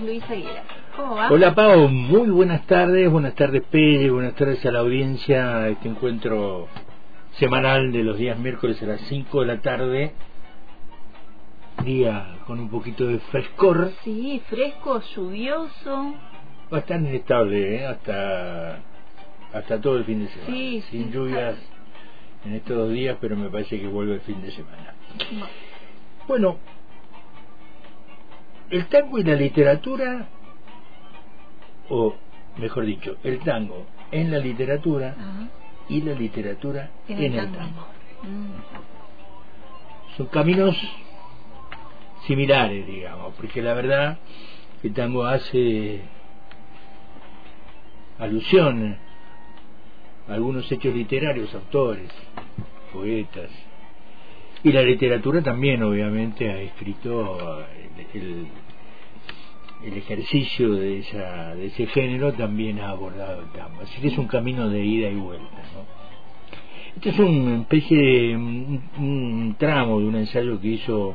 Luis Aguilera. ¿Cómo va? Hola, Pau. Muy buenas tardes. Buenas tardes, Pérez. Buenas tardes a la audiencia. Este encuentro semanal de los días miércoles a las 5 de la tarde. Día con un poquito de frescor. Sí, fresco, lluvioso. Bastante inestable, ¿eh? Hasta, hasta todo el fin de semana. Sí, Sin sí, lluvias en estos dos días, pero me parece que vuelve el fin de semana. Bueno, el tango y la literatura, o mejor dicho, el tango en la literatura Ajá. y la literatura En en, el el tango. tango. Mm. Son caminos similares, digamos, porque la verdad el tango hace alusión a algunos hechos literarios, autores, poetas, y la literatura también, obviamente, ha escrito el, el- ejercicio de, esa, de ese género, también ha abordado el tango. Así que es un camino de ida y vuelta. ¿no? Este es una especie de un, un tramo de un ensayo que hizo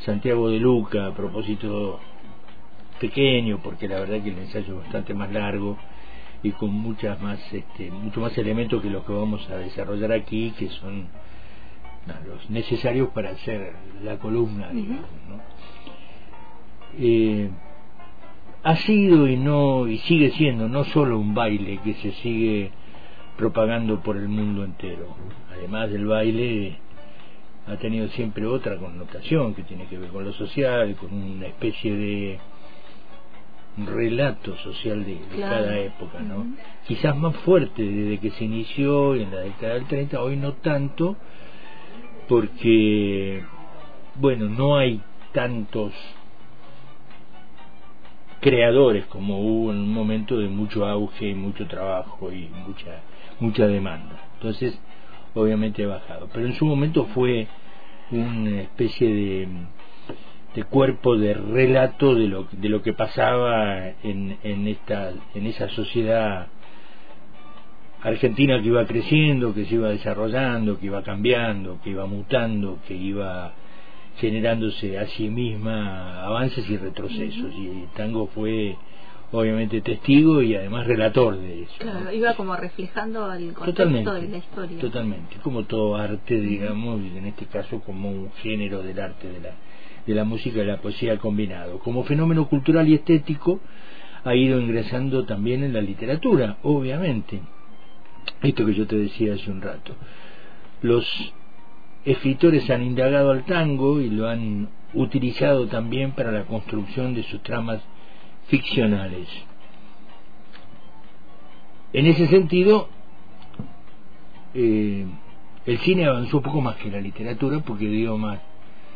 Santiago de Luca a propósito pequeño, porque la verdad que el ensayo es bastante más largo y con muchas más, este, mucho más elementos que los que vamos a desarrollar aquí, que son los necesarios para hacer la columna, digamos, ¿no? Eh, ha sido y no y sigue siendo no solo un baile que se sigue propagando por el mundo entero. Además del baile ha tenido siempre otra connotación que tiene que ver con lo social, con una especie de relato social de, de Claro. cada época, ¿no? Quizás más fuerte desde que se inició en la década del 30, hoy no tanto, porque, bueno, no hay tantos creadores como hubo en un momento de mucho auge y mucho trabajo y mucha mucha demanda. Entonces obviamente ha bajado. Pero en su momento fue una especie de, de cuerpo de relato de lo de lo que pasaba en, en esta en esa sociedad argentina que iba creciendo que se iba desarrollando que iba cambiando que iba mutando que iba generándose a sí misma avances y retrocesos. Y el tango fue obviamente testigo y además relator de eso ¿no? Claro, iba como reflejando el contexto totalmente de la historia. totalmente. Como todo arte digamos y en este caso como un género del arte de la de la música y la poesía combinado. Como fenómeno cultural y estético ha ido ingresando también en la literatura obviamente esto que yo te decía hace un rato los escritores han indagado al tango y lo han utilizado también para la construcción de sus tramas ficcionales. En ese sentido, eh, el cine avanzó un poco más que la literatura porque dio más,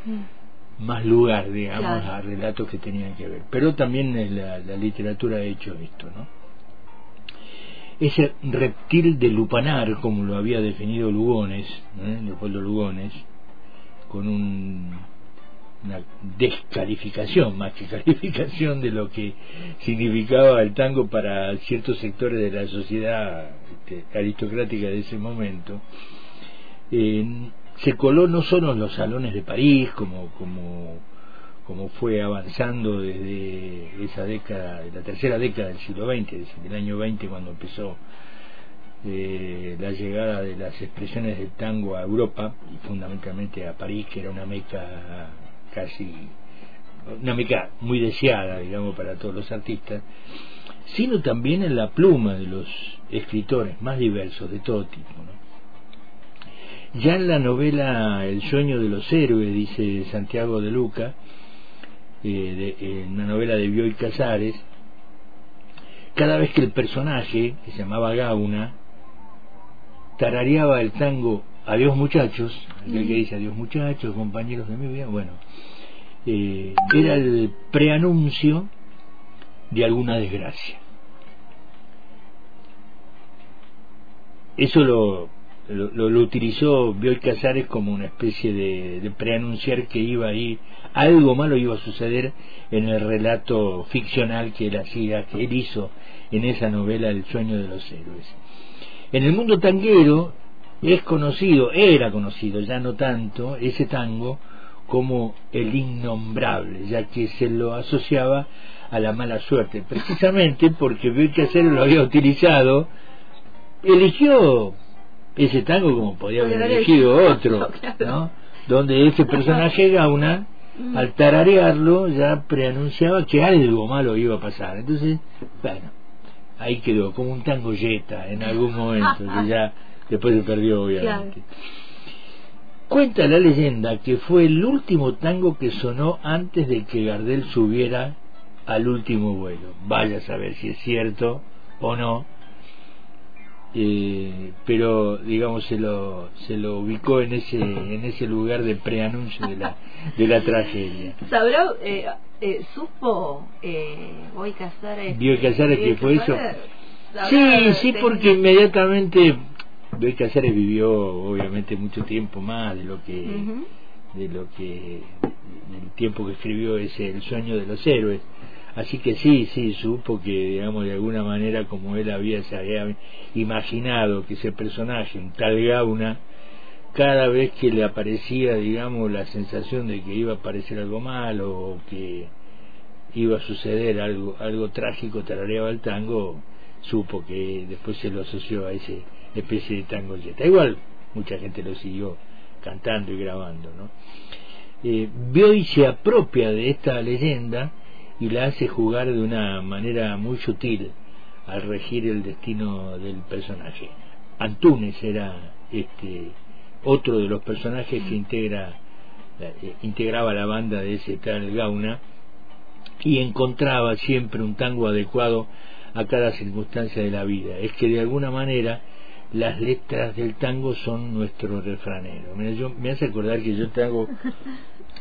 Mm. más lugar, digamos, Claro. a relatos que tenían que ver. Pero también la, la literatura ha hecho esto, ¿no? Ese reptil de lupanar, como lo había definido Lugones, ¿eh? Leopoldo Lugones, con un- una descalificación, más que calificación de lo que significaba el tango para ciertos sectores de la sociedad este, aristocrática de ese momento, eh, se coló no solo en los salones de París, como, como, como fue avanzando desde esa década, la tercera década del siglo XX, desde el año 20 cuando empezó eh, la llegada de las expresiones del tango a Europa y fundamentalmente a París, que era una meca casi, una meca muy deseada, digamos, para todos los artistas, sino también en la pluma de los escritores más diversos de todo tipo. ¿no? Ya en la novela El sueño de los héroes, dice Santiago de Luca, eh, de- en una novela de Bioy Casares, cada vez que el personaje, que se llamaba Gauna, tarareaba el tango Adiós muchachos, aquel que dice Adiós muchachos, compañeros de mi vida, bueno, eh, era el preanuncio de alguna desgracia. Eso lo, lo, lo- utilizó Bioy Casares como una especie de, preanunciar que iba ahí, algo malo iba a suceder en el relato ficcional que él hacía, que él hizo en esa novela El sueño de los héroes. En el mundo tanguero es conocido, era conocido, ya no tanto, ese tango como el innombrable, ya que se lo asociaba a la mala suerte, precisamente porque que hacer lo había utilizado, eligió ese tango como podía haber elegido otro, ¿no? Donde ese personaje Gauna, mm. al tararearlo, ya preanunciaba que algo malo iba a pasar. Entonces, bueno, ahí quedó, como un tango yeta en algún momento, que ya después se perdió, obviamente. Cuenta la leyenda que fue el último tango que sonó antes de que Gardel subiera al último vuelo. Vaya a saber si es cierto o no, eh, pero digamos se lo se lo ubicó en ese en ese lugar de preanuncio de la de la tragedia. Sabrá eh, eh, supo eh, voy Casares vio Casares que fue eso. Sí sí porque inmediatamente Bioy Casares vivió obviamente mucho tiempo más de lo que de lo que el tiempo que escribió ese el sueño de los héroes Así que sí, sí, supo que, digamos, de alguna manera, como él había, se había imaginado que ese personaje, un tal Gauna, cada vez que le aparecía, digamos, la sensación de que iba a aparecer algo malo o que iba a suceder algo, algo trágico, tarareaba el tango, supo que después se lo asoció a esa especie de tango yeta. Igual, mucha gente lo siguió cantando y grabando, ¿no? Eh, vio y se apropia de esta leyenda y la hace jugar de una manera muy sutil al regir el destino del personaje. Antunes era este otro de los personajes que integra eh, integraba la banda de ese tal Gauna y encontraba siempre un tango adecuado a cada circunstancia de la vida. Es que de alguna manera las letras del tango son nuestro refranero. yo, me hace acordar que yo tengo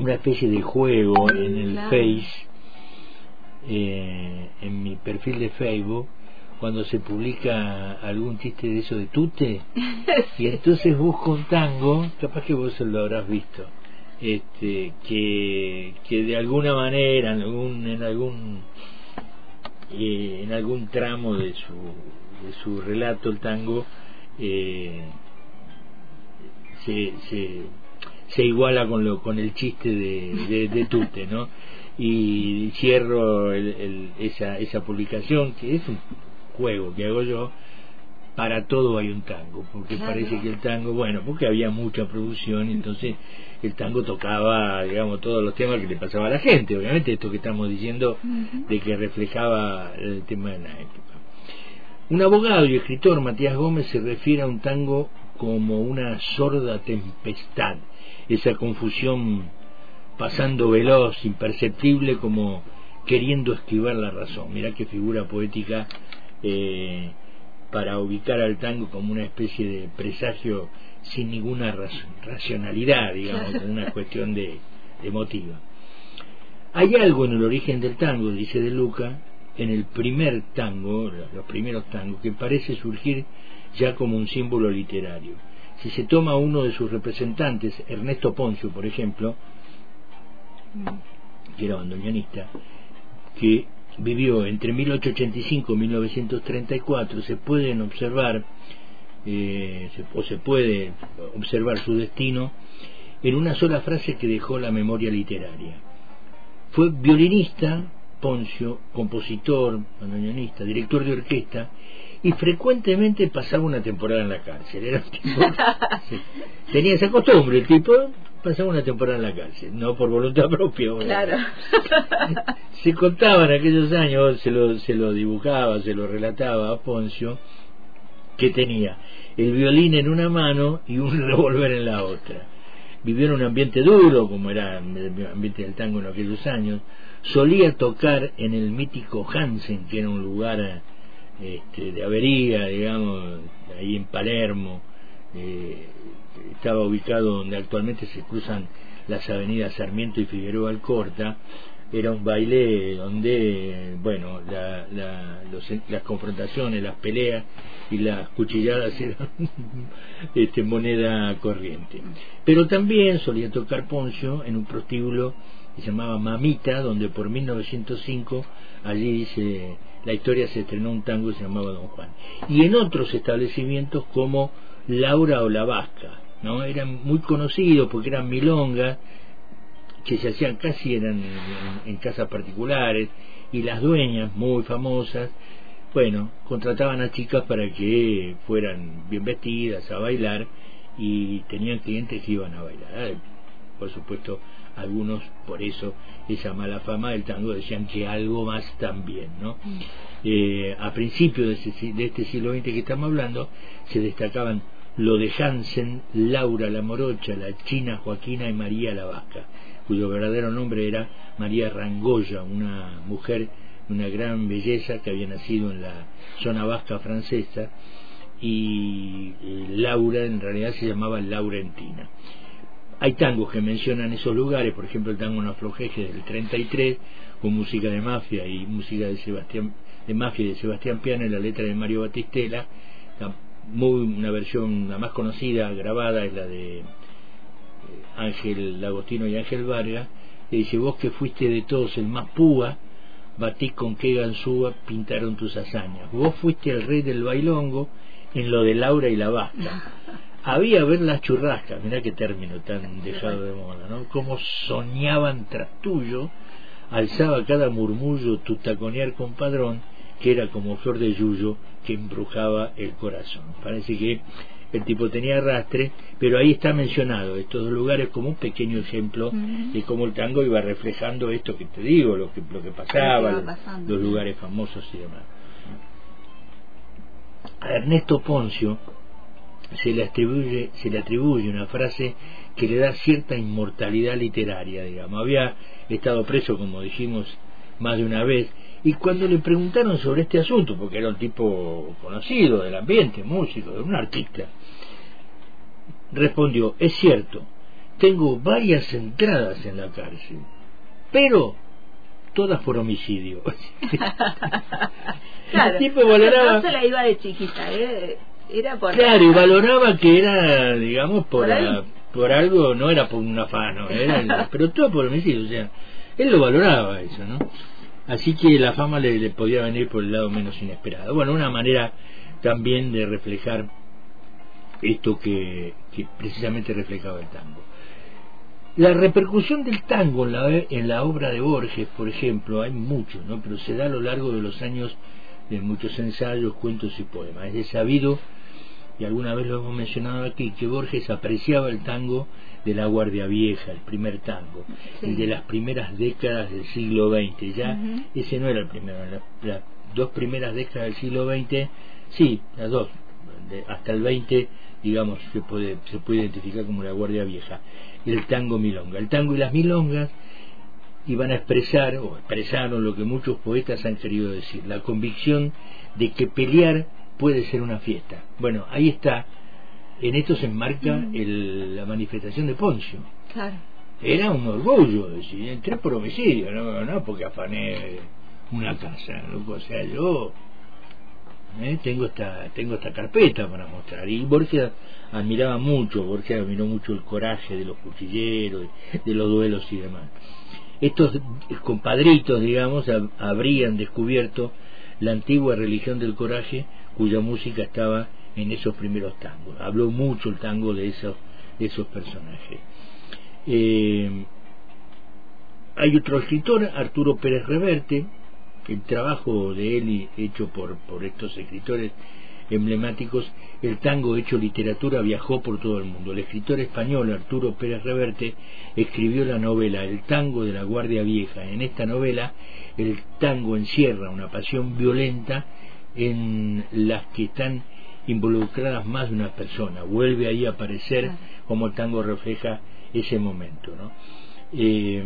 una especie de juego en el Face, eh, en mi perfil de Facebook, cuando se publica algún chiste de eso de tute, y entonces busco un tango, capaz que vos lo habrás visto, este, que, que de alguna manera, en algún, en algún, eh, en algún tramo de su, de su relato, el tango, eh, se, se se iguala con lo con el chiste de, de, Tute, ¿no? Y cierro esa, esa publicación, que es un juego que hago yo, para todo hay un tango, porque parece que el tango, bueno, porque había mucha producción, entonces el tango tocaba, digamos, todos los temas que le pasaba a la gente, obviamente esto que estamos diciendo de que reflejaba el tema de la época. Un abogado y escritor, Matías Gómez, se refiere a un tango como una sorda tempestad esa confusión pasando veloz, imperceptible, como queriendo esquivar la razón. Mirá qué figura poética eh, para ubicar al tango como una especie de presagio sin ninguna racionalidad, digamos, como una cuestión de, emotiva. Hay algo en el origen del tango, dice De Luca, en el primer tango, los primeros tangos, que parece surgir ya como un símbolo literario si se toma uno de sus representantes, Ernesto Poncio, por ejemplo, que era bandoneonista, que vivió entre 1885 y 1934, se pueden observar, eh, o se puede observar su destino en una sola frase que dejó la memoria literaria. Fue violinista, Poncio, compositor, bandoneonista, director de orquesta y frecuentemente pasaba una temporada en la cárcel. Era tipo, tenía esa costumbre, el tipo pasaba una temporada en la cárcel, no por voluntad propia. Claro. se contaba en aquellos años, se lo, se lo dibujaba, se lo relataba a Poncio, que tenía el violín en una mano y un revólver en la otra. Vivió en un ambiente duro, como era el ambiente del tango en aquellos años. Solía tocar en el mítico Hansen, que era un lugar este, de avería, digamos, ahí en Palermo, eh, estaba ubicado donde actualmente se cruzan las avenidas Sarmiento y Figueroa Alcorta, era un baile donde, bueno, las confrontaciones, las peleas y las cuchilladas eran este, moneda corriente. Pero también solía tocar Poncio en un prostíbulo que se llamaba Mamita, donde por 1905 allí dice la historia se estrenó un tango que se llamaba Don Juan. Y en otros establecimientos como Laura o La Vasca, no eran muy conocidos porque eran milongas que se hacían casi eran en, casas particulares y las dueñas muy famosas bueno contrataban a chicas para que fueran bien vestidas a bailar y tenían clientes que iban a bailar por supuesto algunos por eso esa mala fama del tango decían que algo más también no mm. eh, a principios de, de este siglo XX que estamos hablando se destacaban lo de Hansen, Laura la Morocha, la China Joaquina y María la Vasca, cuyo verdadero nombre era María Rangoya, una mujer de una gran belleza que había nacido en la zona vasca francesa y eh, Laura en realidad se llamaba Laurentina. Hay tangos que mencionan esos lugares, por ejemplo el tango No Aflojeje del 33, con música de mafia y música de Sebastián mafia de Sebastián Piana en la letra de Mario Batistela, muy una versión la más conocida grabada es la de eh, Ángel Lagostino y Ángel Vargas que dice vos que fuiste de todos el más púa batí con qué ganzúa pintaron tus hazañas. Vos fuiste el rey del bailongo en lo de Laura y la Basta había ver las churrascas mirá qué término tan dejado de moda ¿no? como soñaban tras tuyo alzaba cada murmullo tu taconear compadrón que era como flor de yuyo que embrujaba el corazón. Parece que el tipo tenía arrastre, pero ahí está mencionado estos dos lugares como un pequeño ejemplo de cómo el tango iba reflejando esto que te digo, lo que, lo que pasaba, los, lugares famosos y demás. A Ernesto Poncio se le atribuye, se le atribuye una frase que le da cierta inmortalidad literaria, digamos. Había estado preso, como dijimos más de una vez, y cuando le preguntaron sobre este asunto, porque era un tipo conocido del ambiente, músico, un artista, respondió, es cierto, tengo varias entradas en la cárcel, pero todas por homicidio. claro, el tipo valoraba... No se la iba de chiquita, ¿eh? Era por... Claro, y valoraba que era, digamos, por, por, algo, no era por un afano, era, pero todo por homicidio, o sea, él lo valoraba eso, ¿no? Así que la fama le, podía venir por el lado menos inesperado. Bueno, una manera también de reflejar esto que, precisamente reflejaba el tango. La repercusión del tango en la, en la obra de Borges, por ejemplo, hay mucho, ¿no? pero se da a lo largo de los años de muchos ensayos, cuentos y poemas. Es de sabido, y alguna vez lo hemos mencionado aquí, que Borges apreciaba el tango de la Guardia Vieja, el primer tango, el de las primeras décadas del siglo XX. Ya ese no era el primero, las, dos primeras décadas del siglo XX, sí, las dos, hasta el 20, digamos, se puede, se puede identificar como la Guardia Vieja. El tango milonga. El tango y las milongas iban a expresar, o expresaron lo que muchos poetas han querido decir, la convicción de que pelear puede ser una fiesta. Bueno, ahí está en esto se enmarca mm. la manifestación de Poncio. Claro. Era un orgullo, decir, entré por homicidio, no, no porque afané una casa, o sea, yo ¿eh? tengo esta tengo esta carpeta para mostrar. Y Borges admiraba mucho, Borges admiró mucho el coraje de los cuchilleros, de los duelos y demás. Estos compadritos, digamos, habrían descubierto la antigua religión del coraje cuya música estaba en esos primeros tangos. Habló mucho el tango de esos, de esos personajes. Eh, hay otro escritor, Arturo Pérez Reverte, el trabajo de él hecho por, por estos escritores emblemáticos, el tango hecho literatura viajó por todo el mundo. El escritor español Arturo Pérez Reverte escribió la novela El tango de la Guardia Vieja. En esta novela el tango encierra una pasión violenta en las que están involucradas más de una persona. Vuelve ahí a aparecer como el tango refleja ese momento. ¿no? Eh,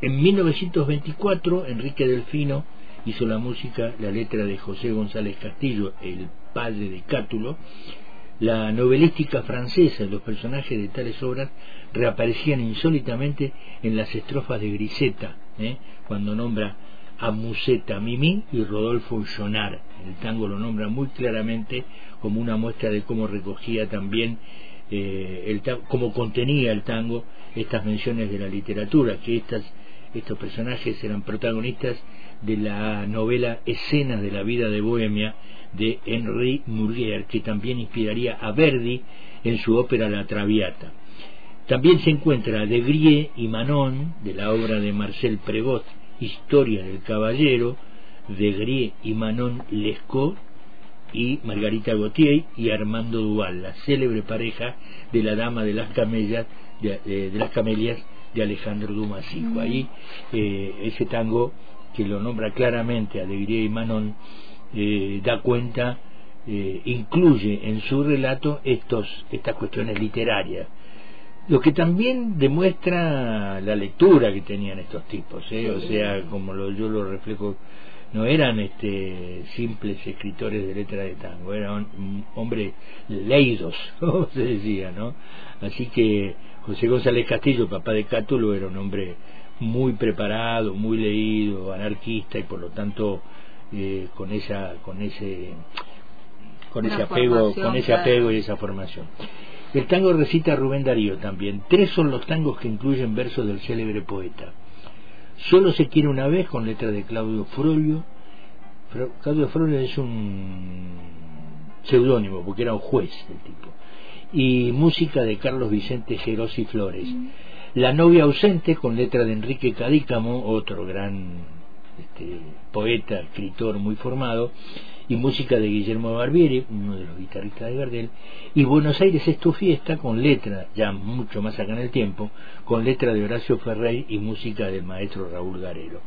en 1924, Enrique Delfino hizo la música, la letra de José González Castillo, el padre de Cátulo. La novelística francesa los personajes de tales obras reaparecían insólitamente en las estrofas de Griseta, ¿eh? cuando nombra a Musetta Mimi y Rodolfo Jonar. El tango lo nombra muy claramente como una muestra de cómo recogía también, eh, el cómo contenía el tango estas menciones de la literatura, que estas, estos personajes eran protagonistas de la novela Escenas de la vida de Bohemia de Henri Murger, que también inspiraría a Verdi en su ópera La Traviata. También se encuentra De Grie y Manon, de la obra de Marcel Prevost, Historia del Caballero, De Grie y Manon Lescaut, y Margarita Gautier y Armando Duval, la célebre pareja de la Dama de las Camellas, de, las Camelias de Alejandro Dumas hijo. Ahí eh, ese tango que lo nombra claramente a De Grie y Manon eh, da cuenta, eh, incluye en su relato estos, estas cuestiones literarias. Lo que también demuestra la lectura que tenían estos tipos, o sea, como lo, yo lo reflejo no eran este simples escritores de letra de tango, eran hombres leídos, como se decía, ¿no? Así que José González Castillo, papá de Cátulo, era un hombre muy preparado, muy leído, anarquista y por lo tanto eh, con esa con ese con ese apego con ese apego y esa formación. El tango recita Rubén Darío también. Tres son los tangos que incluyen versos del célebre poeta. Solo se quiere una vez con letra de Claudio Frollo. Claudio Frollo es un seudónimo porque era un juez del tipo. Y música de Carlos Vicente Gerosi Flores. Mm. La novia ausente con letra de Enrique Cadícamo, otro gran este, poeta, escritor muy formado y música de Guillermo Barbieri, uno de los guitarristas de Gardel, y Buenos Aires es tu fiesta con letra, ya mucho más acá en el tiempo, con letra de Horacio Ferrey y música del maestro Raúl Garero.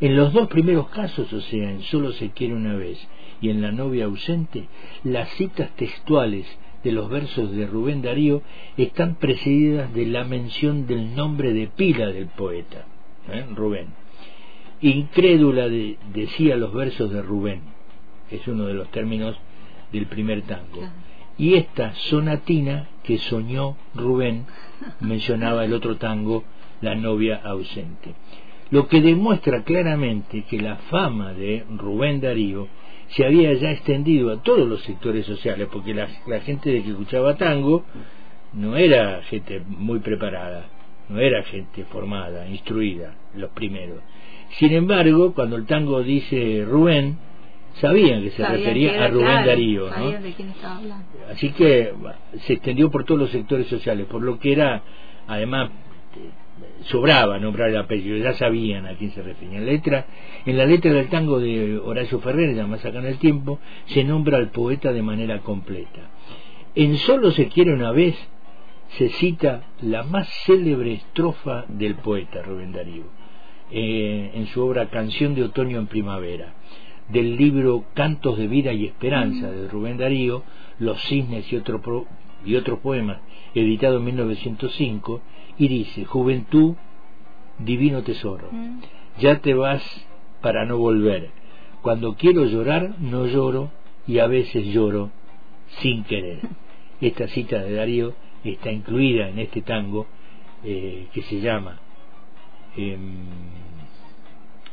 En los dos primeros casos, o sea, en Solo se quiere una vez y en La novia ausente, las citas textuales de los versos de Rubén Darío están precedidas de la mención del nombre de pila del poeta, ¿eh? Rubén. Incrédula decía los versos de Rubén, es uno de los términos del primer tango. Y esta sonatina que soñó Rubén, mencionaba el otro tango, La novia ausente. Lo que demuestra claramente que la fama de Rubén Darío se había ya extendido a todos los sectores sociales, porque la, la gente de que escuchaba tango no era gente muy preparada, no era gente formada, instruida, los primeros. Sin embargo, cuando el tango dice Rubén, sabían que se refería a Rubén Darío. ¿no? Así que se extendió por todos los sectores sociales, por lo que era, además, sobraba nombrar el apellido, ya sabían a quién se refería. En la letra, en la letra del tango de Horacio Ferrer, ya más acá en el tiempo, se nombra al poeta de manera completa. En Solo se quiere una vez se cita la más célebre estrofa del poeta Rubén Darío, eh, en su obra Canción de Otoño en Primavera del libro Cantos de Vida y Esperanza de Rubén Darío, Los Cisnes y, otro y otros poemas, editado en 1905, y dice, Juventud, divino tesoro, mm. ya te vas para no volver. Cuando quiero llorar, no lloro y a veces lloro sin querer. Esta cita de Darío está incluida en este tango eh, que se llama em,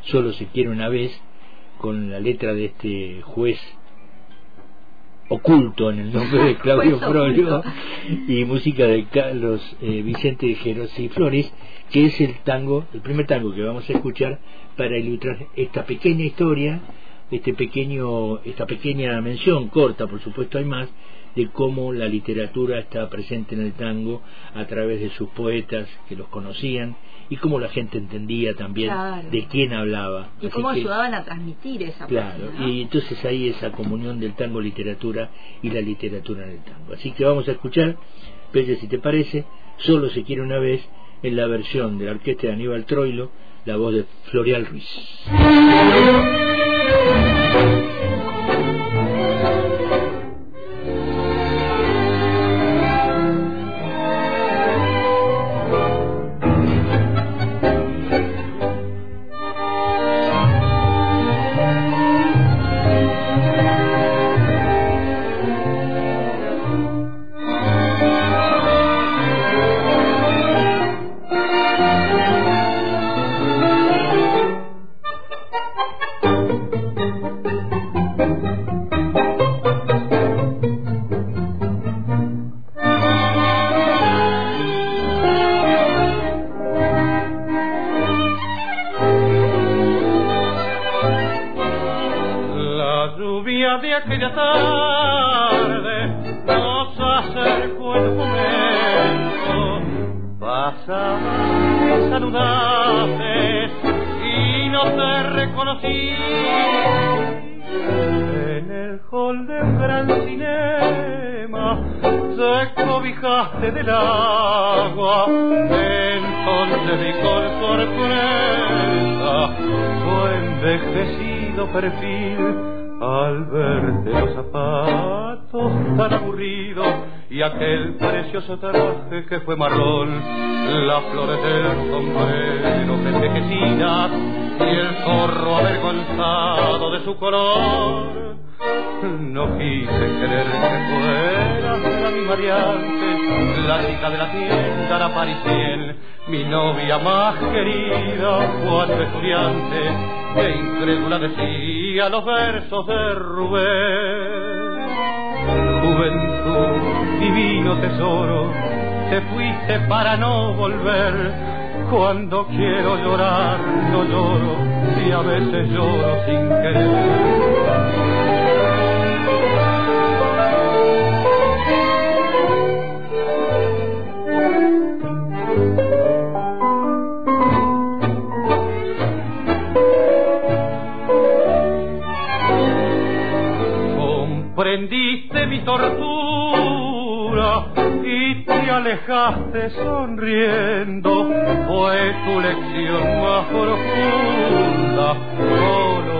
Solo se quiere una vez con la letra de este juez oculto en el nombre de Claudio Frollo y música de Carlos eh, Vicente Gerosi Flores, que es el tango, el primer tango que vamos a escuchar para ilustrar esta pequeña historia, este pequeño, esta pequeña mención corta, por supuesto hay más, de cómo la literatura está presente en el tango a través de sus poetas que los conocían y cómo la gente entendía también de quién hablaba. Y cómo ayudaban a transmitir esa Claro, y entonces ahí esa comunión del tango literatura y la literatura en el tango. Así que vamos a escuchar, Pelle, si te parece, solo se quiere una vez en la versión de la orquesta de Aníbal Troilo, la voz de Florial Ruiz. Te reconocí. En el hall del gran cinema te cobijaste del agua, entonces vi con sorpresa tu envejecido perfil al verte los zapatos tan aburridos y aquel precioso traje que fue marrón, las flores del sombrero envejecidas y el zorro avergonzado de su color. No quise creer que fueras la misma de antes, la chica de la tienda, la parisien, mi novia más querida cuando estudiante, que incrédula decía los versos de Rubén. Juventud, divino tesoro, te fuiste para no volver. Cuando quiero llorar, a veces lloro sin querer. Y te alejaste sonriendo. Fue tu lección más profunda. Solo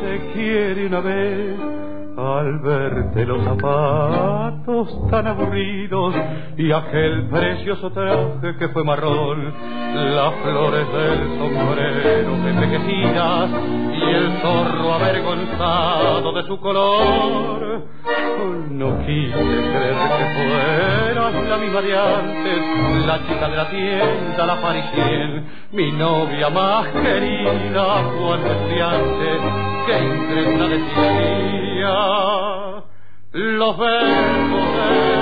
se quiere una vez al verte los zapatos tan aburridos y aquel precioso traje que fue marrón, las flores del sombrero envejecidas y el zorro avergonzado de su color. No quise creer que fueras la misma de antes, la chica de la tienda, la parisien, mi novia más querida cuando estudiante, que incrédula los versos de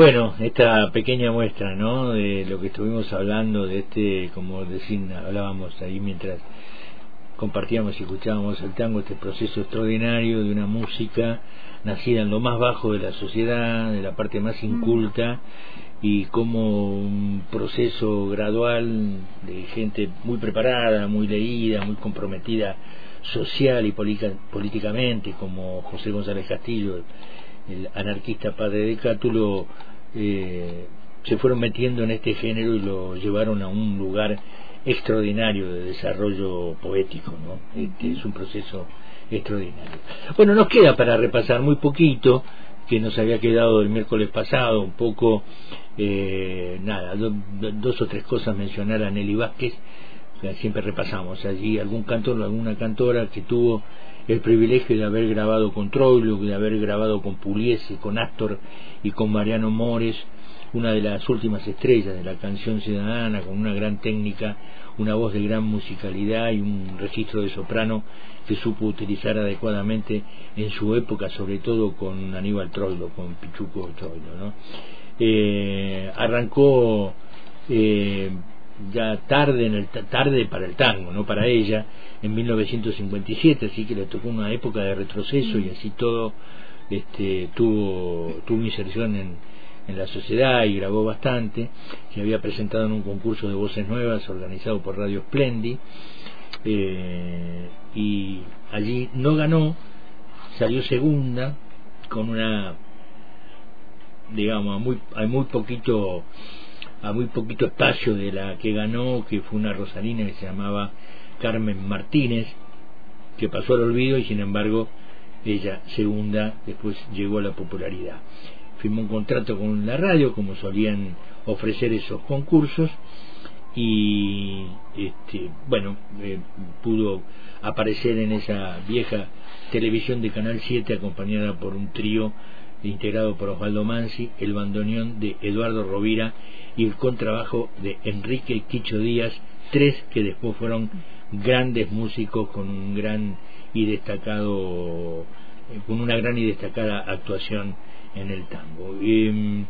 Bueno, esta pequeña muestra, ¿no? De lo que estuvimos hablando, de este, como decían, hablábamos ahí mientras compartíamos y escuchábamos el tango, este proceso extraordinario de una música nacida en lo más bajo de la sociedad, de la parte más inculta, y como un proceso gradual de gente muy preparada, muy leída, muy comprometida social y políticamente, como José González Castillo, el anarquista padre de Cátulo, eh, se fueron metiendo en este género y lo llevaron a un lugar extraordinario de desarrollo poético, ¿no? Este es un proceso extraordinario. Bueno, nos queda para repasar muy poquito que nos había quedado el miércoles pasado, un poco, eh, nada, dos o tres cosas mencionar a Nelly Vázquez, siempre repasamos allí algún cantor, alguna cantora que tuvo el privilegio de haber grabado con Troilo, de haber grabado con Pugliese, con Astor y con Mariano Mores, una de las últimas estrellas de la canción ciudadana, con una gran técnica, una voz de gran musicalidad y un registro de soprano que supo utilizar adecuadamente en su época, sobre todo con Aníbal Troilo, con Pichuco Troilo. ¿no? Eh, arrancó eh, ya tarde en el tarde para el tango, no para ella, en 1957, así que le tocó una época de retroceso y así todo este, tuvo, tuvo inserción en, en la sociedad y grabó bastante. Se había presentado en un concurso de voces nuevas organizado por Radio Splendi eh, y allí no ganó, salió segunda con una digamos a muy muy poquito a muy poquito espacio de la que ganó que fue una rosarina que se llamaba Carmen Martínez, que pasó al olvido y sin embargo ella, segunda, después llegó a la popularidad. Firmó un contrato con la radio, como solían ofrecer esos concursos, y este, bueno, eh, pudo aparecer en esa vieja televisión de Canal 7 acompañada por un trío integrado por Osvaldo Mansi, el bandoneón de Eduardo Rovira y el contrabajo de Enrique Quicho Díaz, tres que después fueron grandes músicos con un gran y destacado eh, con una gran y destacada actuación en el tango. Em,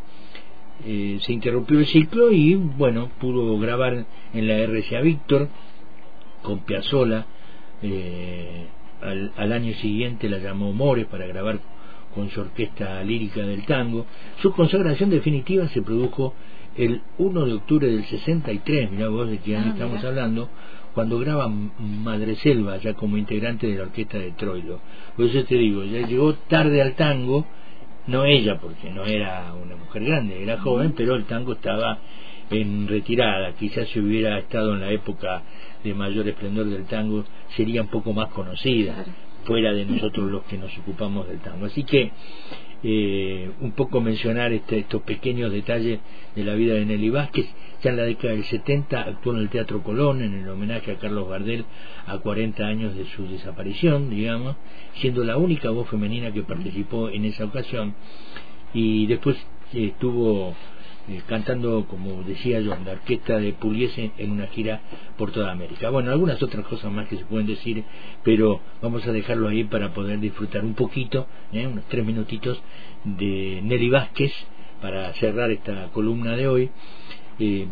eh, se interrumpió el ciclo y bueno, pudo grabar en la RCA Víctor con Piazzola. Eh, al, al, año siguiente la llamó More para grabar con su orquesta lírica del tango. Su consagración definitiva se produjo el 1 de octubre del 63, mira vos de qué año ah, estamos hablando, cuando graba Madre Selva ya como integrante de la orquesta de Troilo. Por eso te digo, ya llegó tarde al tango, no ella porque no era una mujer grande, era joven, pero el tango estaba en retirada, quizás si hubiera estado en la época de mayor esplendor del tango sería un poco más conocida, fuera de nosotros los que nos ocupamos del tango. Así que eh, un poco mencionar este, estos pequeños detalles de la vida de Nelly Vázquez. Ya en la década del 70 actuó en el Teatro Colón en el homenaje a Carlos Gardel a 40 años de su desaparición, digamos, siendo la única voz femenina que participó en esa ocasión. Y después estuvo eh, cantando, como decía yo, en la orquesta de Puliese en una gira por toda América. Bueno, algunas otras cosas más que se pueden decir, pero vamos a dejarlo ahí para poder disfrutar un poquito, ¿eh? unos tres minutitos, de Nelly Vázquez para cerrar esta columna de hoy, eh,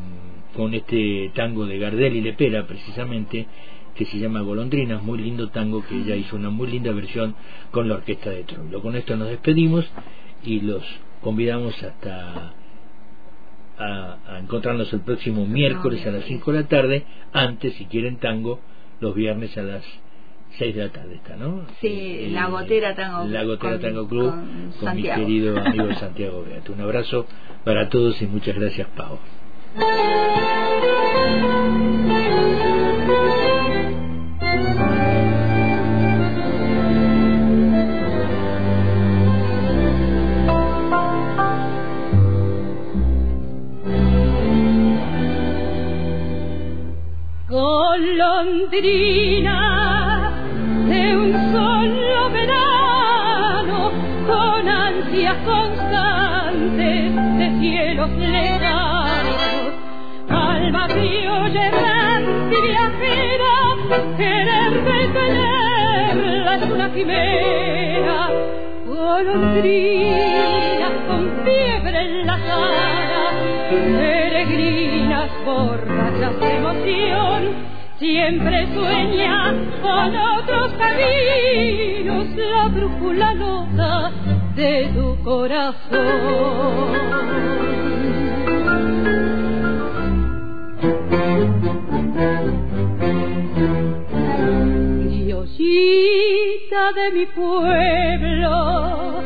con este tango de Gardel y Lepera, precisamente, que se llama Golondrinas, muy lindo tango que ella hizo una muy linda versión con la orquesta de Troilo. Con esto nos despedimos y los convidamos hasta a, encontrarnos el próximo miércoles a las 5 de la tarde, antes, si quieren tango, los viernes a las 6 de la tarde está, ¿no? Sí, la Gotera Tango La Gotera Tango Club con, mi querido amigo Santiago Beato. Un abrazo para todos y muchas gracias, Pau. Golondrina de un solo es una quimera golondrina con fiebre en la cara peregrinas borrachas de emoción siempre sueña con otros caminos la brújula nota de tu corazón. Mi pueblo,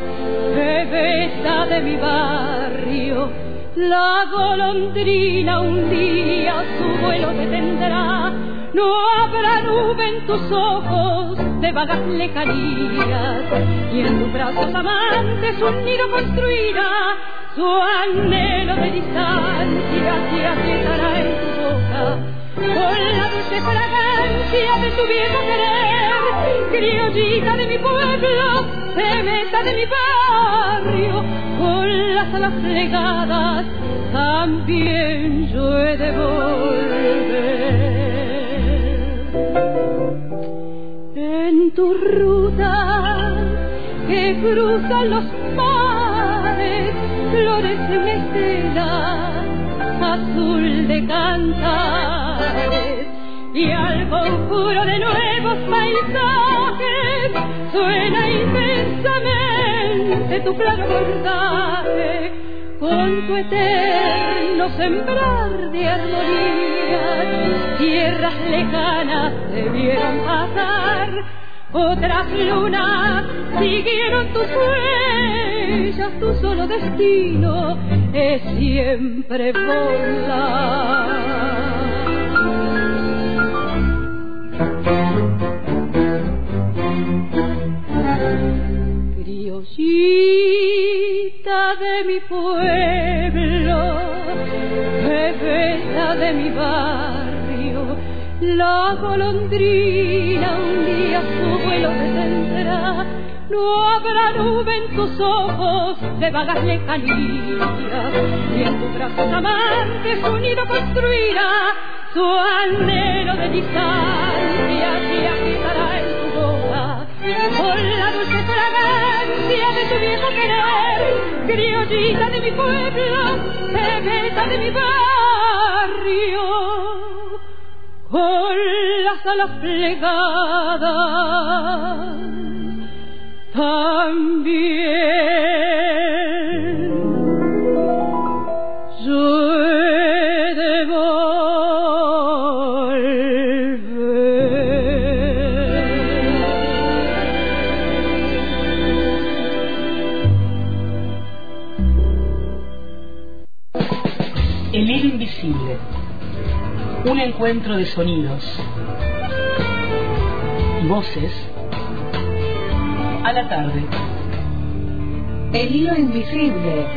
bebesa de mi barrio, la golondrina un día su vuelo detendrá no habrá nube en tus ojos de vagas lejanías y en tus brazos amantes un nido construirá su anhelo de distancia se aprietará en tu boca. Con la dulce fragancia de tu viejo querer. Criollita de mi pueblo cementa de mi barrio con las alas plegadas también yo he de volver. En tu ruta que cruza los mares, flores estela azul de cantares, y al conjuro de nuevos paisajes suena intensamente tu claro bordaje con tu eterno sembrar de armonía, tierras lejanas debieron pasar, otras lunas siguieron tus huellas, tu solo destino es siempre volar. Mi pueblo, bebeta de mi barrio, la golondrina un día su vuelo detendrá. No habrá nube en tus ojos de vagas lejanías, y en tus brazos amantes su nido construirá su anhelo de distancia fragancia de mi pueblo, bebeta de mi barrio, con las alas plegadas, también encuentro de sonidos y voces a la tarde. El hilo invisible.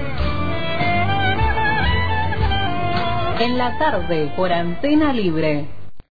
En la tarde por antena libre.